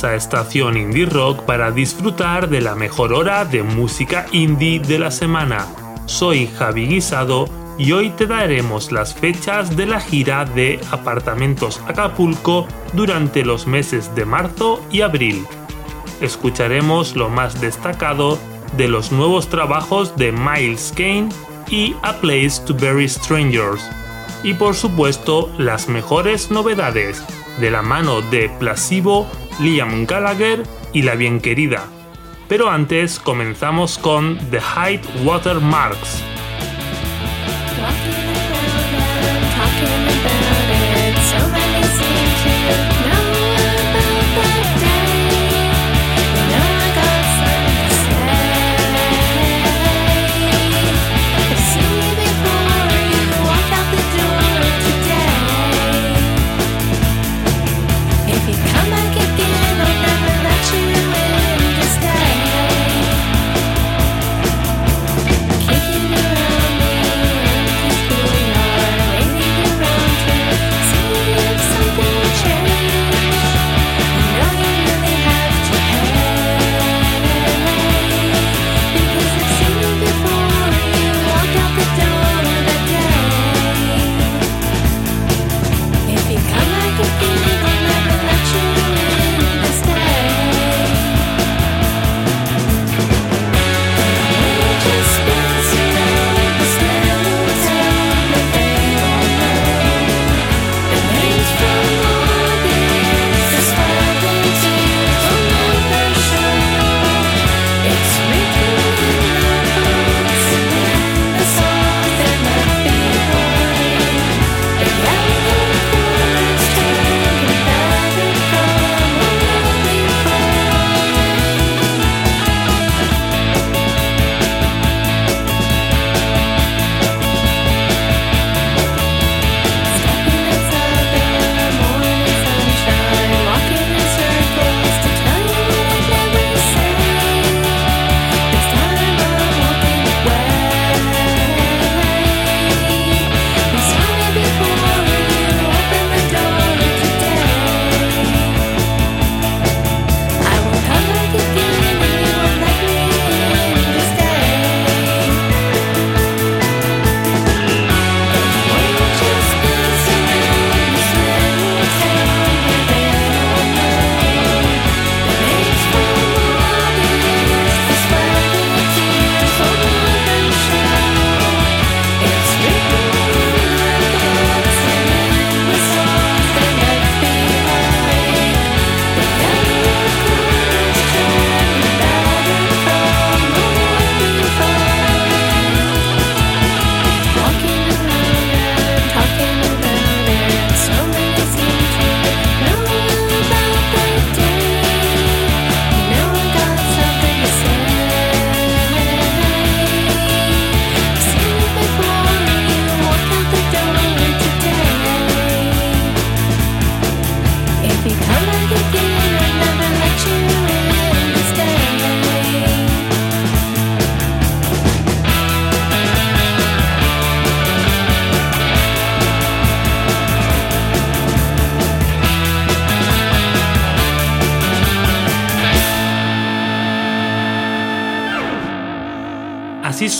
bienvenidos a Estación Indie Rock para disfrutar de la mejor hora de música indie de la semana. Soy Javi Guisado y hoy te daremos las fechas de la gira de Apartamentos Acapulco durante los meses de marzo y abril. Escucharemos lo más destacado de los nuevos trabajos de Miles Kane y A Place to Bury Strangers. Y por supuesto, las mejores novedades de la mano de Placebo, Liam Gallagher y la bien querida. Pero antes comenzamos con The Height Watermarks.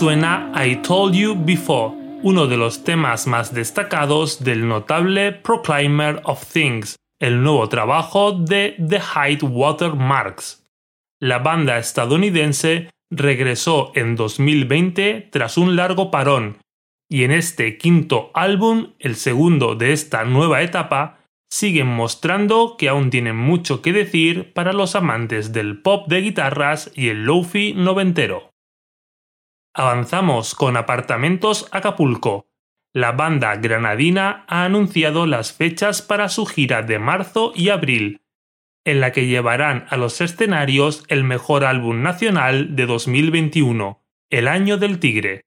Suena I Told You Before, uno de los temas más destacados del notable Proclaimer of Things, el nuevo trabajo de The Height Watermarks. La banda estadounidense regresó en 2020 tras un largo parón, y en este quinto álbum, el segundo de esta nueva etapa, siguen mostrando que aún tienen mucho que decir para los amantes del pop de guitarras y el lofi noventero. Avanzamos con Apartamentos Acapulco. La banda granadina ha anunciado las fechas para su gira de marzo y abril, en la que llevarán a los escenarios el mejor álbum nacional de 2021, El Año del Tigre.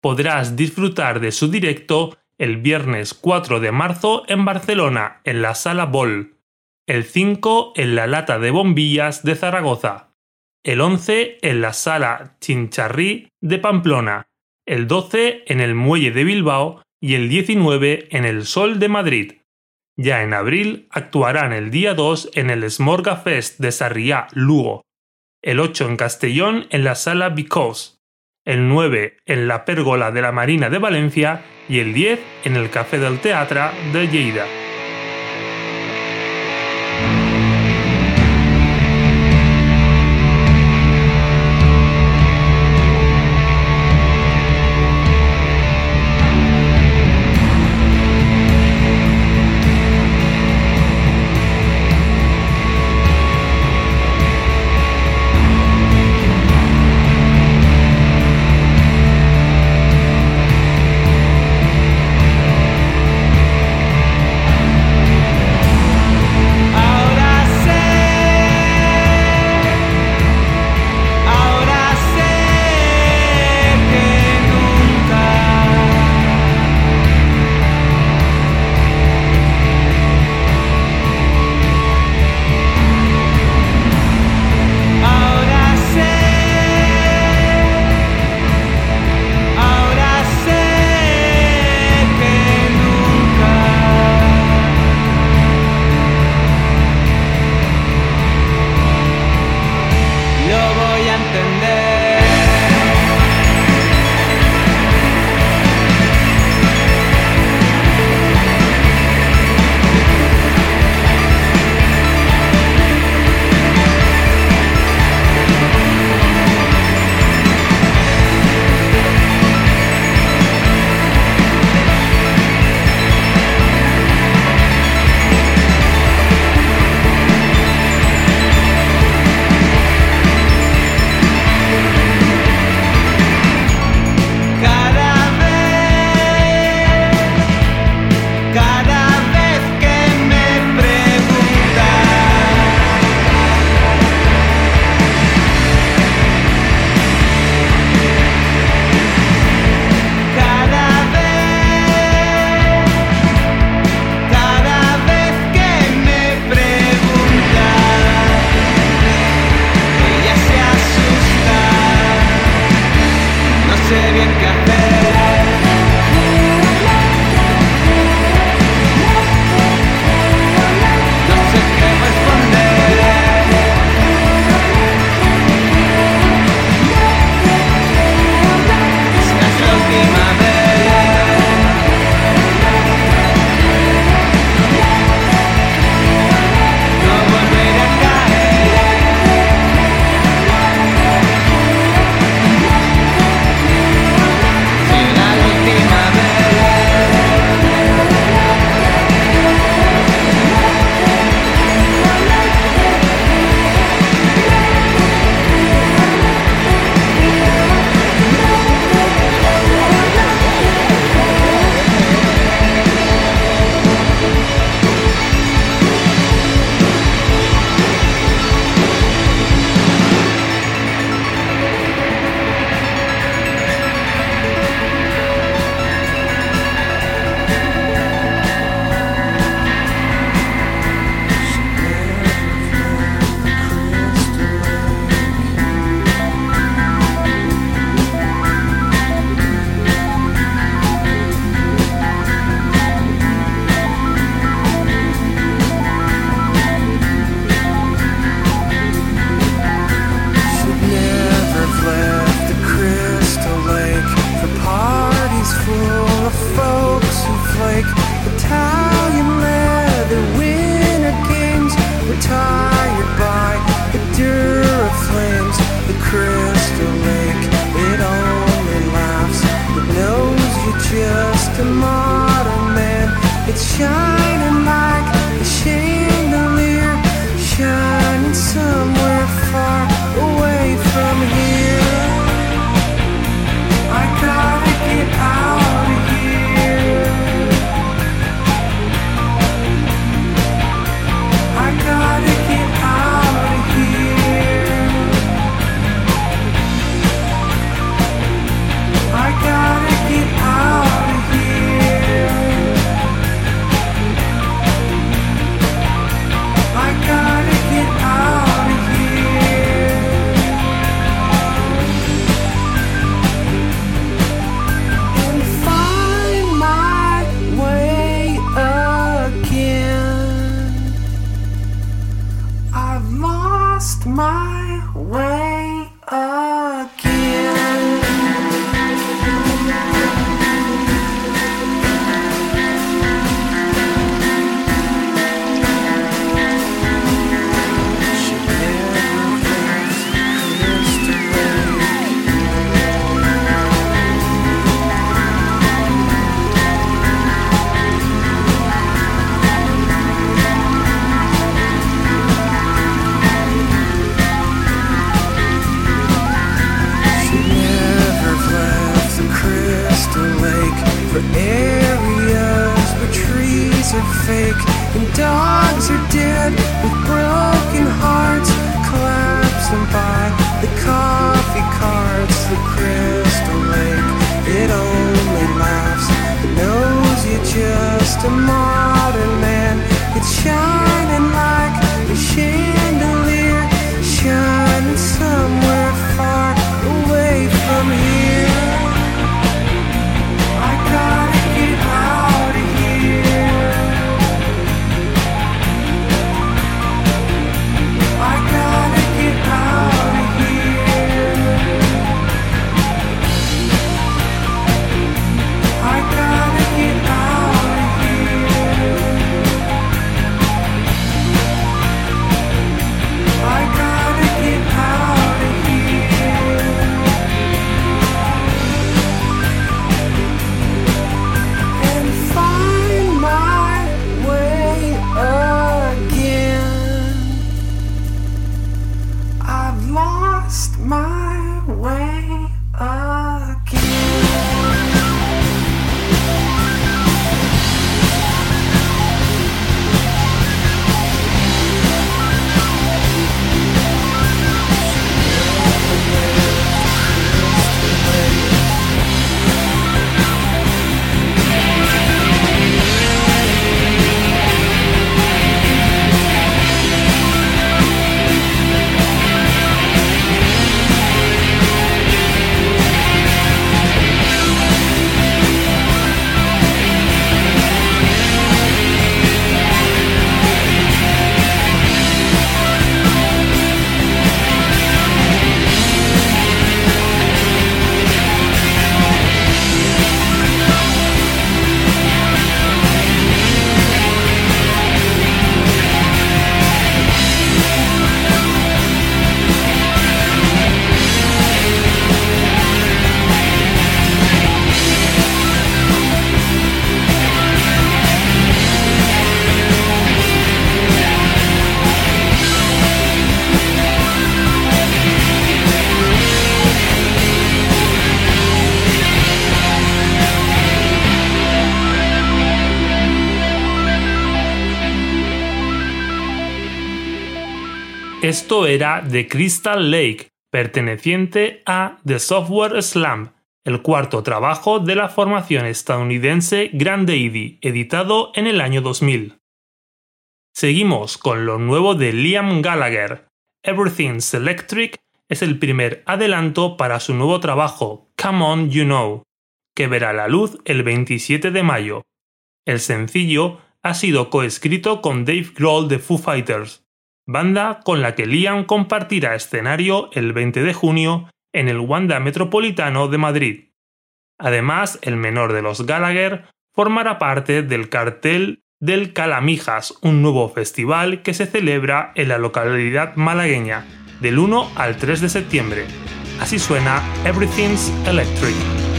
Podrás disfrutar de su directo el viernes 4 de marzo en Barcelona, en la Sala Bol, el 5 en la Lata de Bombillas de Zaragoza, el 11 en la Sala Chincharrí de Pamplona, el 12 en el Muelle de Bilbao y el 19 en el Sol de Madrid. Ya en abril actuarán el día 2 en el Smorga Fest de Sarriá, Lugo, el 8 en Castellón en la sala Because, el 9 en la Pérgola de la Marina de Valencia y el 10 en el Café del Teatre de Lleida. Era The Crystal Lake, perteneciente a The Software Slam, el cuarto trabajo de la formación estadounidense Grand Lady, editado en el año 2000. Seguimos con lo nuevo de Liam Gallagher. Everything's Electric es el primer adelanto para su nuevo trabajo, Come On You Know, que verá la luz el 27 de mayo. El sencillo ha sido coescrito con Dave Grohl de Foo Fighters, banda con la que Liam compartirá escenario el 20 de junio en el Wanda Metropolitano de Madrid. Además, el menor de los Gallagher formará parte del cartel del Calamijas, un nuevo festival que se celebra en la localidad malagueña del 1 al 3 de septiembre. Así suena Everything's Electric.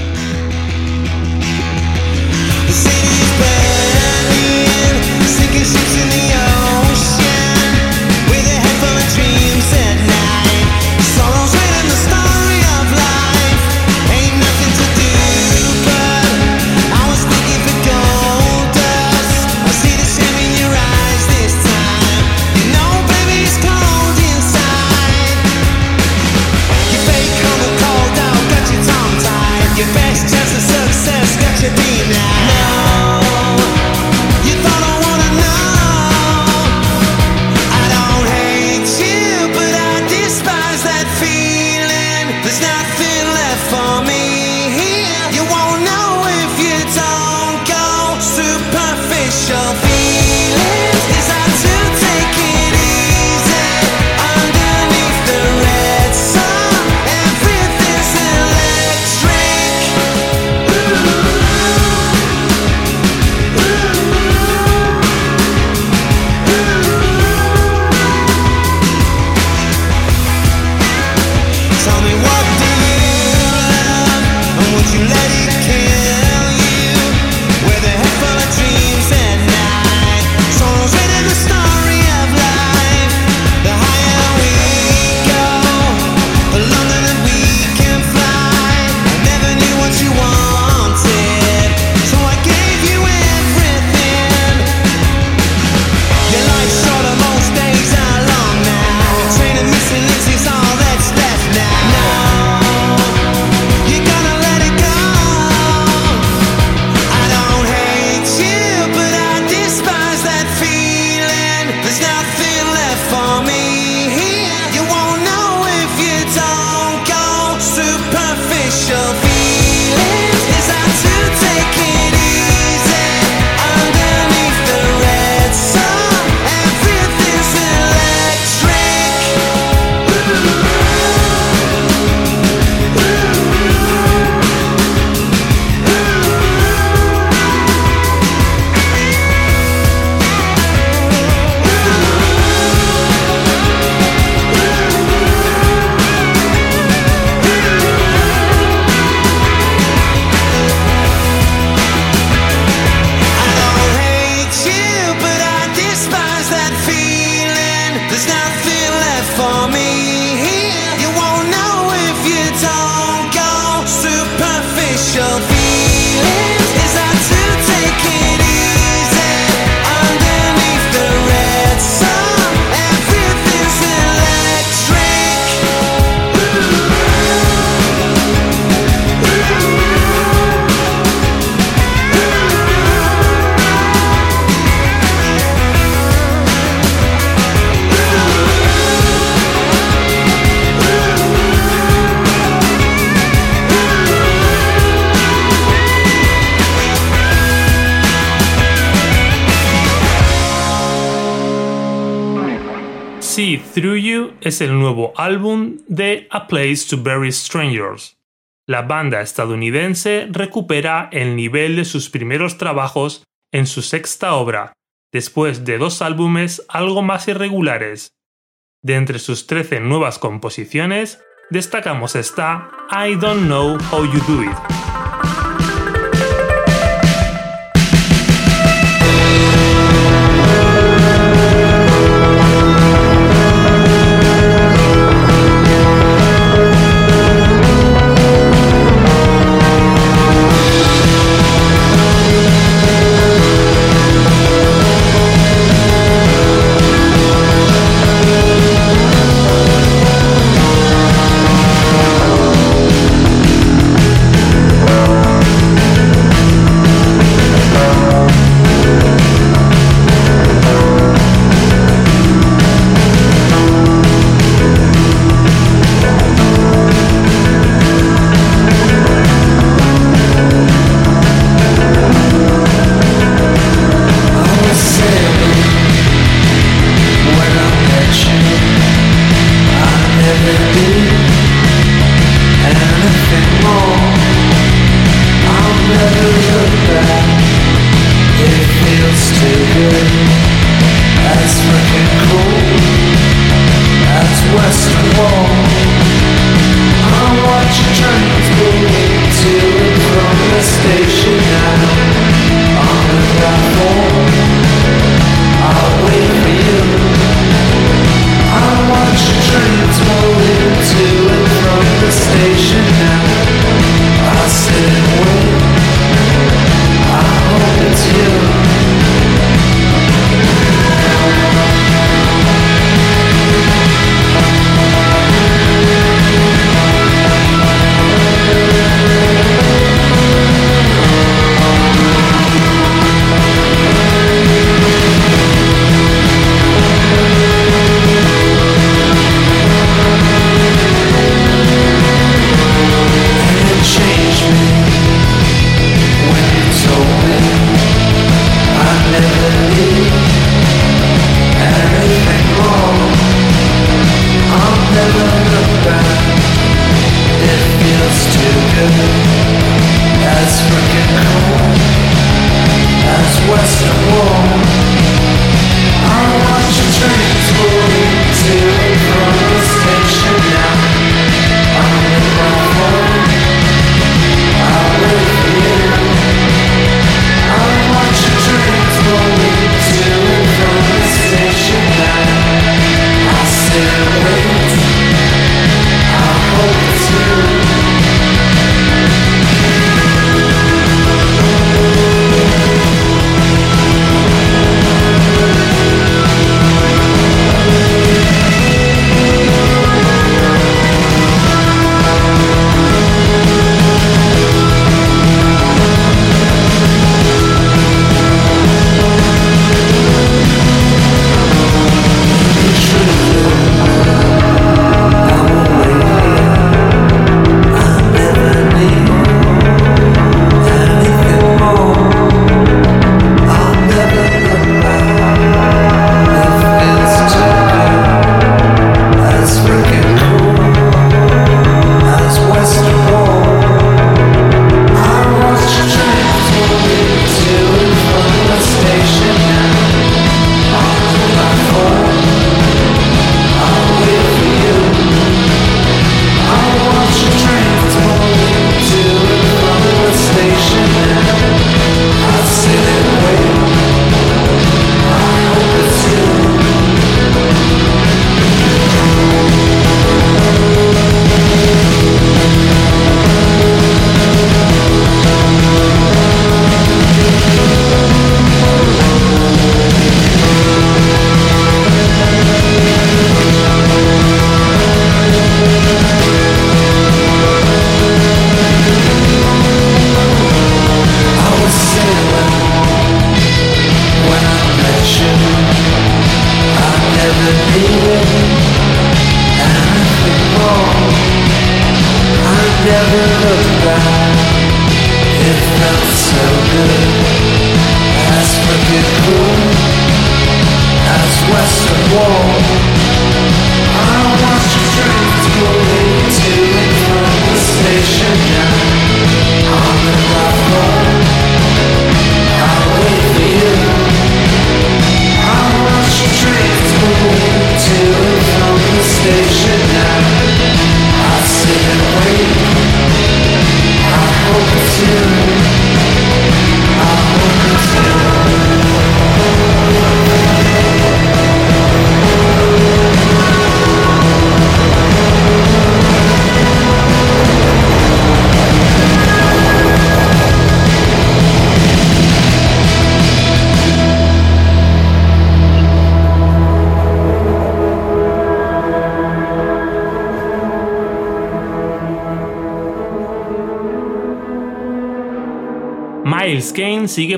now es el nuevo álbum de A Place to Bury Strangers. La banda estadounidense recupera el nivel de sus primeros trabajos en su sexta obra, después de dos álbumes algo más irregulares. De entre sus 13 nuevas composiciones, destacamos esta I Don't Know How You Do It.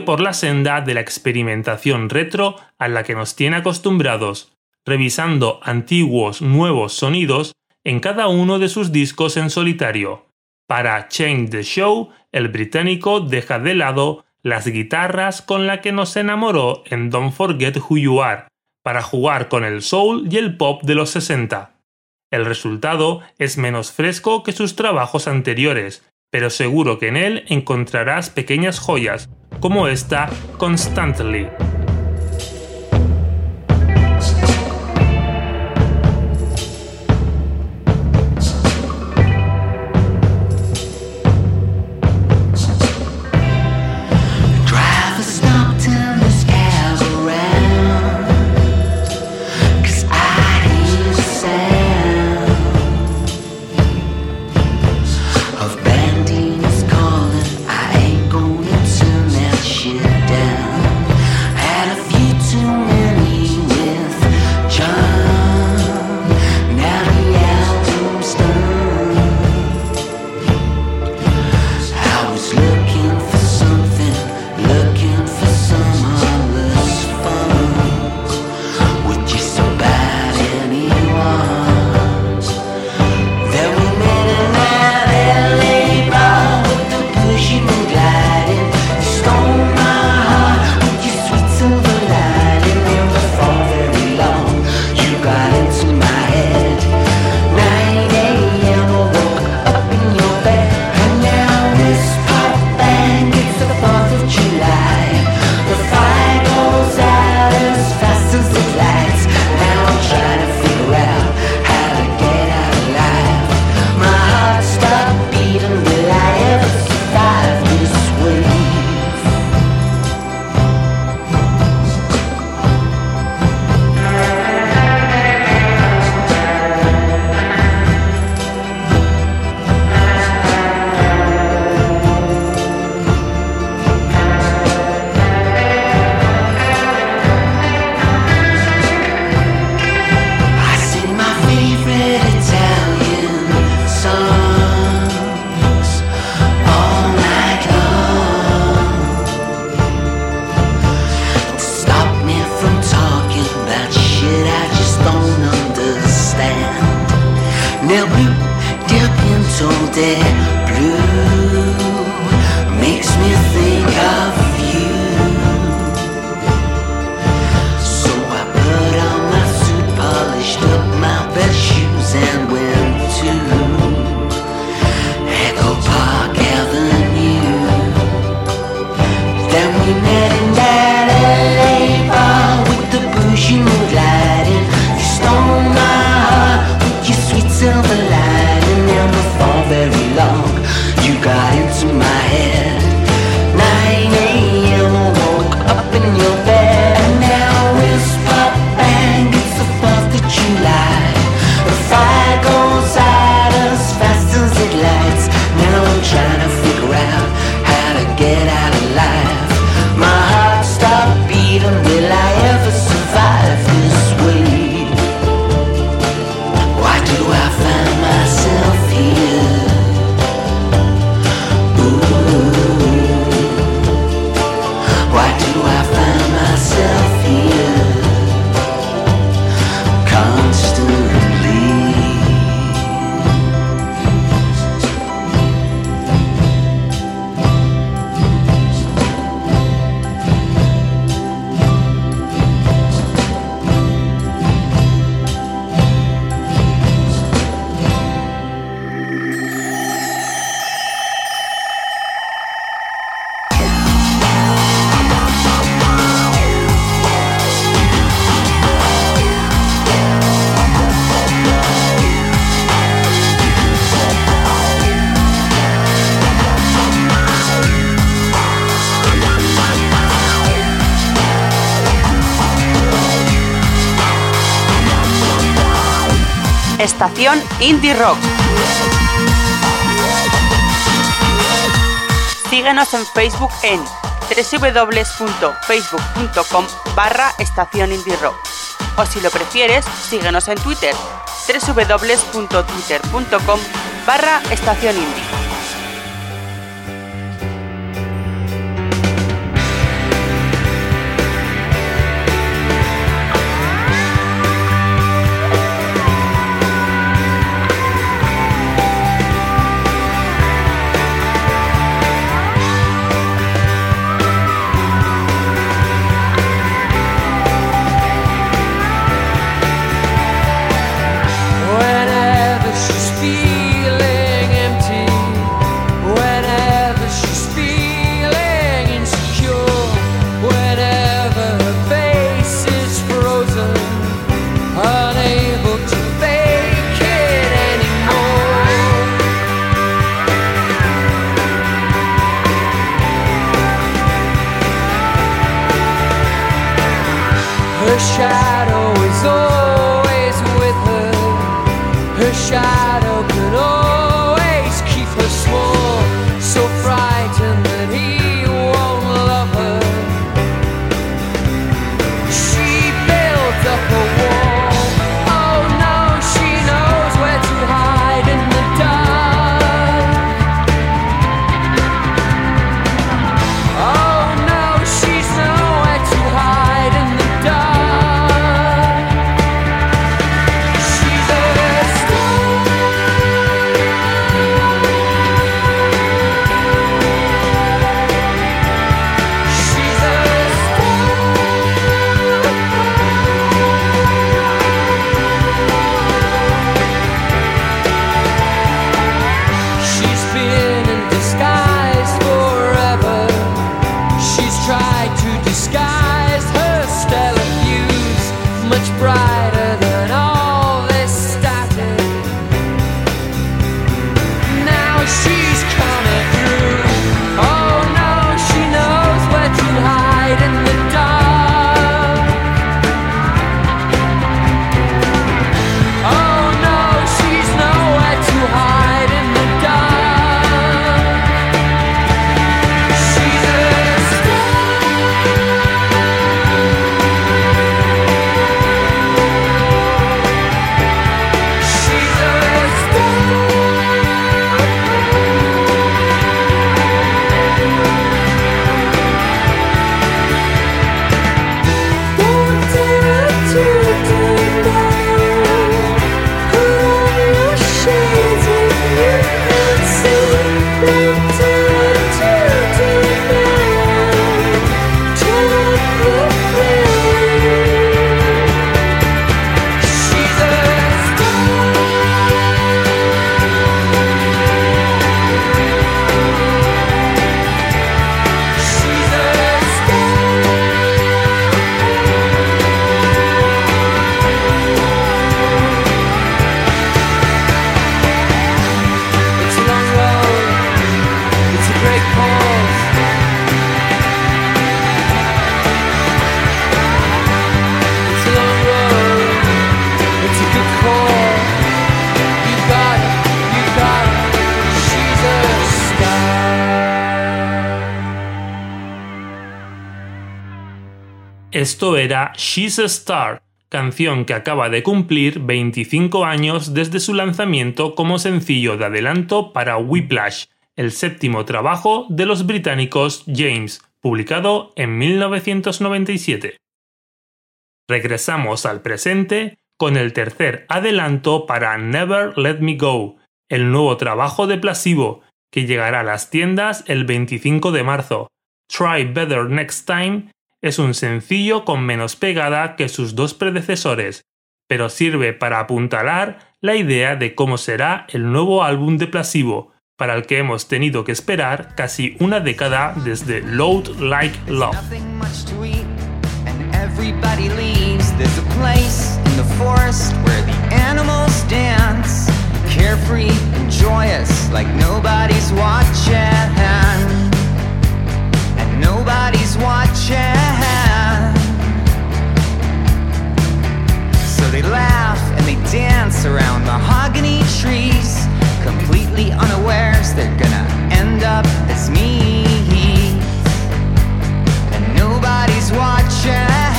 por la senda de la experimentación retro a la que nos tiene acostumbrados, revisando antiguos nuevos sonidos en cada uno de sus discos en solitario. Para Change the Show, el británico deja de lado las guitarras con las que nos enamoró en Don't Forget Who You Are, para jugar con el soul y el pop de los 60. El resultado es menos fresco que sus trabajos anteriores, pero seguro que en él encontrarás pequeñas joyas como esta Constantly. estación Indie Rock. Síguenos en Facebook en www.facebook.com barra estación Indie Rock. O si lo prefieres, síguenos en Twitter www.twitter.com barra estación indie. Shadow is always with her. Her shadow Esto era She's a Star, canción que acaba de cumplir 25 años desde su lanzamiento como sencillo de adelanto para Whiplash, el séptimo trabajo de los británicos James, publicado en 1997. Regresamos al presente con el tercer adelanto para Never Let Me Go, el nuevo trabajo de Placebo, que llegará a las tiendas el 25 de marzo. Try Better Next Time es un sencillo con menos pegada que sus dos predecesores, pero sirve para apuntalar la idea de cómo será el nuevo álbum de Placebo, para el que hemos tenido que esperar casi una década desde Load Like Love. Carefree and joyous, like nobody's and nobody's watching. Mahogany trees, completely unawares they're gonna end up as me and nobody's watching.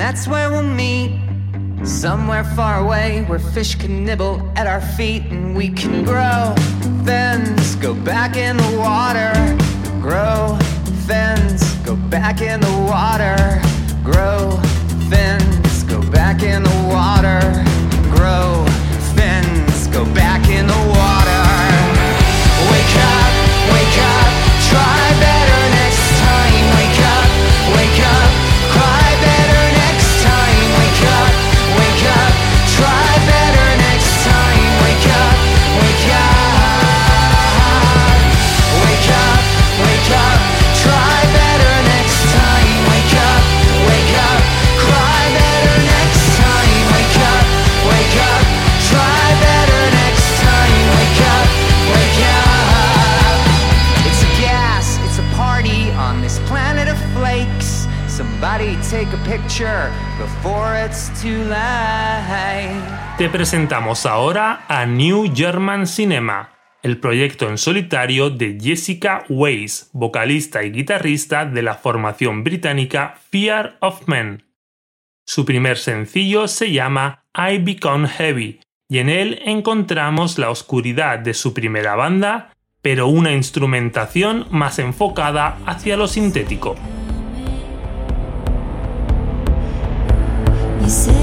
That's where we'll meet. Somewhere far away where fish can nibble at our feet and we can grow fins, go back in the water, grow fins, go back in the water, grow fins, go back in the water, grow fins, go back in the water. Wake up, Te presentamos ahora a New German Cinema, el proyecto en solitario de Jessica Weiss, vocalista y guitarrista de la formación británica Fear of Men. Su primer sencillo se llama I Become Heavy y en él encontramos la oscuridad de su primera banda, pero una instrumentación más enfocada hacia lo sintético. You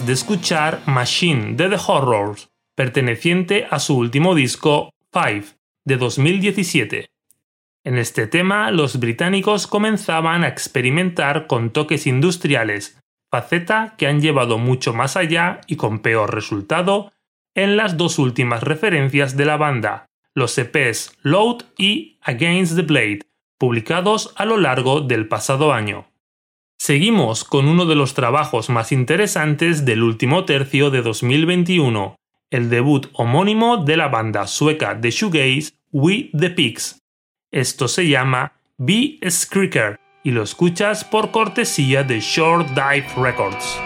de escuchar Machine de The Horrors, perteneciente a su último disco Five, de 2017. En este tema, los británicos comenzaban a experimentar con toques industriales, faceta que han llevado mucho más allá y con peor resultado en las dos últimas referencias de la banda, los EPs Load y Against the Blade, publicados a lo largo del pasado año. Seguimos con uno de los trabajos más interesantes del último tercio de 2021, el debut homónimo de la banda sueca de shoegaze We the Pigs. Esto se llama Be a Screaker y lo escuchas por cortesía de Short Dive Records.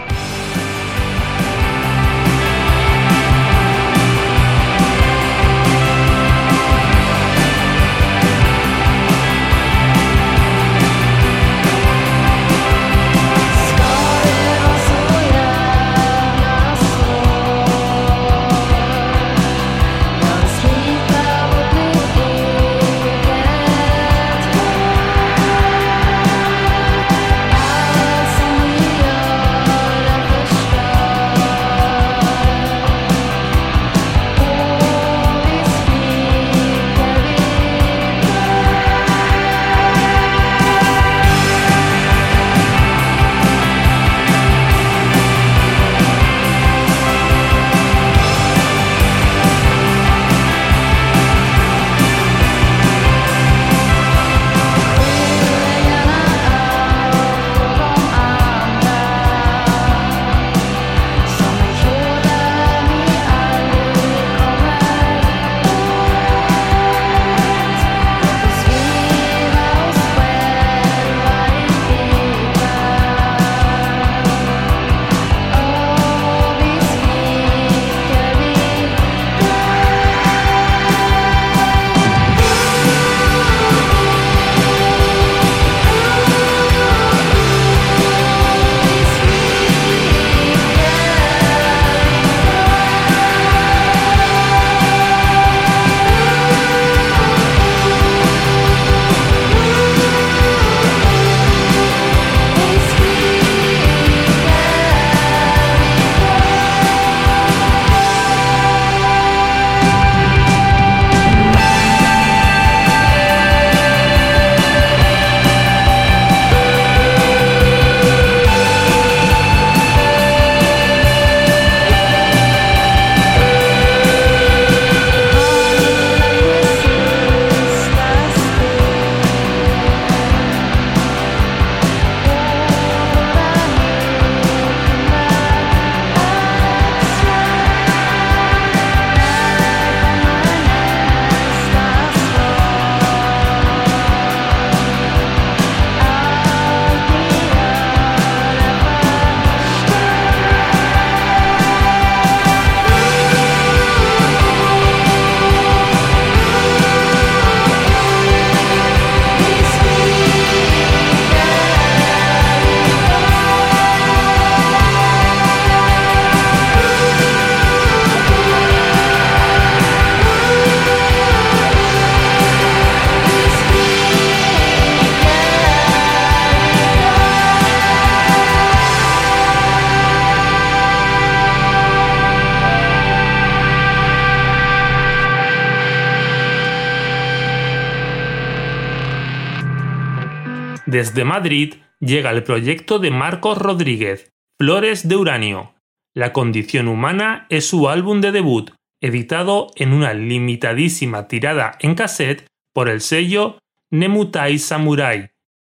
Desde Madrid llega el proyecto de Marcos Rodríguez, Flores de Uranio. La condición humana es su álbum de debut, editado en una limitadísima tirada en cassette por el sello Nemutai Samurai.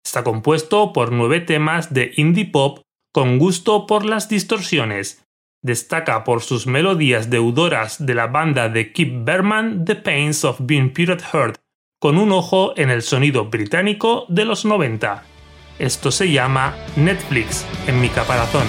Está compuesto por nueve temas de indie pop con gusto por las distorsiones. Destaca por sus melodías deudoras de la banda de Kip Berman The Pains of Being Pirate Heart, con un ojo en el sonido británico de los 90. Esto se llama Netflix en mi caparazón.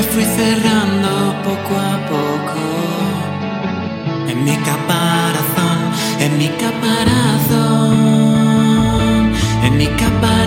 Me fui cerrando poco a poco. En mi caparazón, en mi caparazón, en mi caparazón,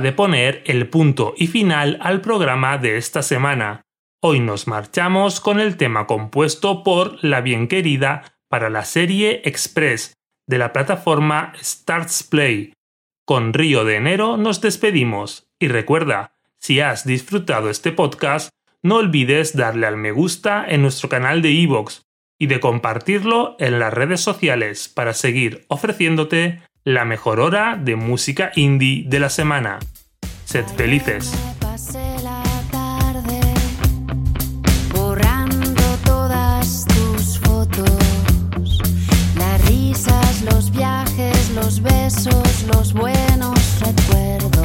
de poner el punto y final al programa de esta semana. Hoy nos marchamos con el tema compuesto por la bien querida para la serie Express de la plataforma Starts Play. Con Río de Enero nos despedimos y recuerda, si has disfrutado este podcast, no olvides darle al me gusta en nuestro canal de iVoox y de compartirlo en las redes sociales para seguir ofreciéndote la mejor hora de música indie de la semana. Sed felices. Los viajes, los besos, los buenos recuerdos.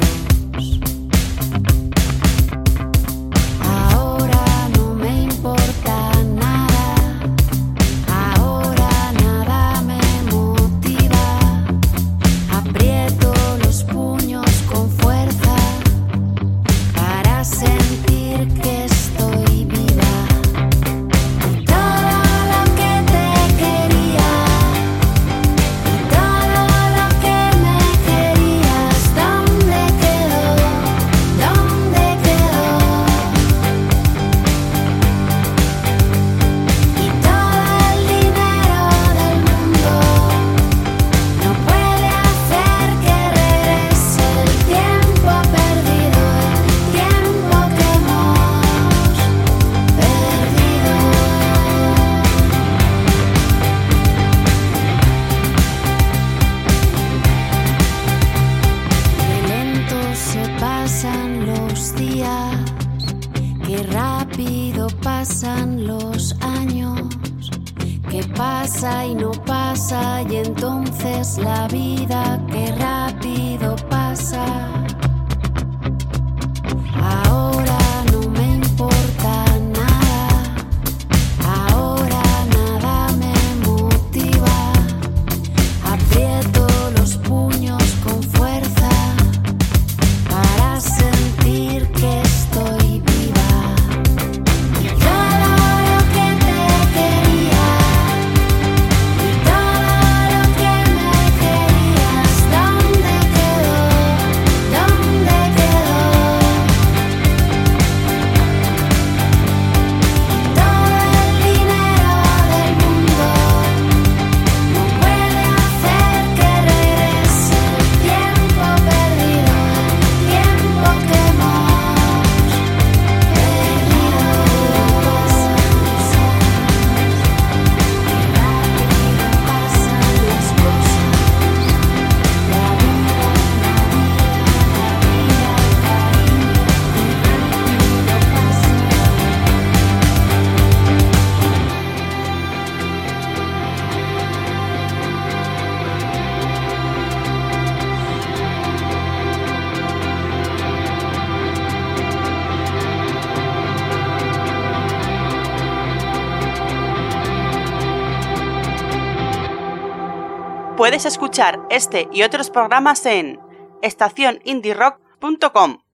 Pasan los días, qué rápido pasan los años. ¿Qué pasa y no pasa? Y entonces la vida, qué rápido pasa. Puedes escuchar este y otros programas en estacionindierock.com.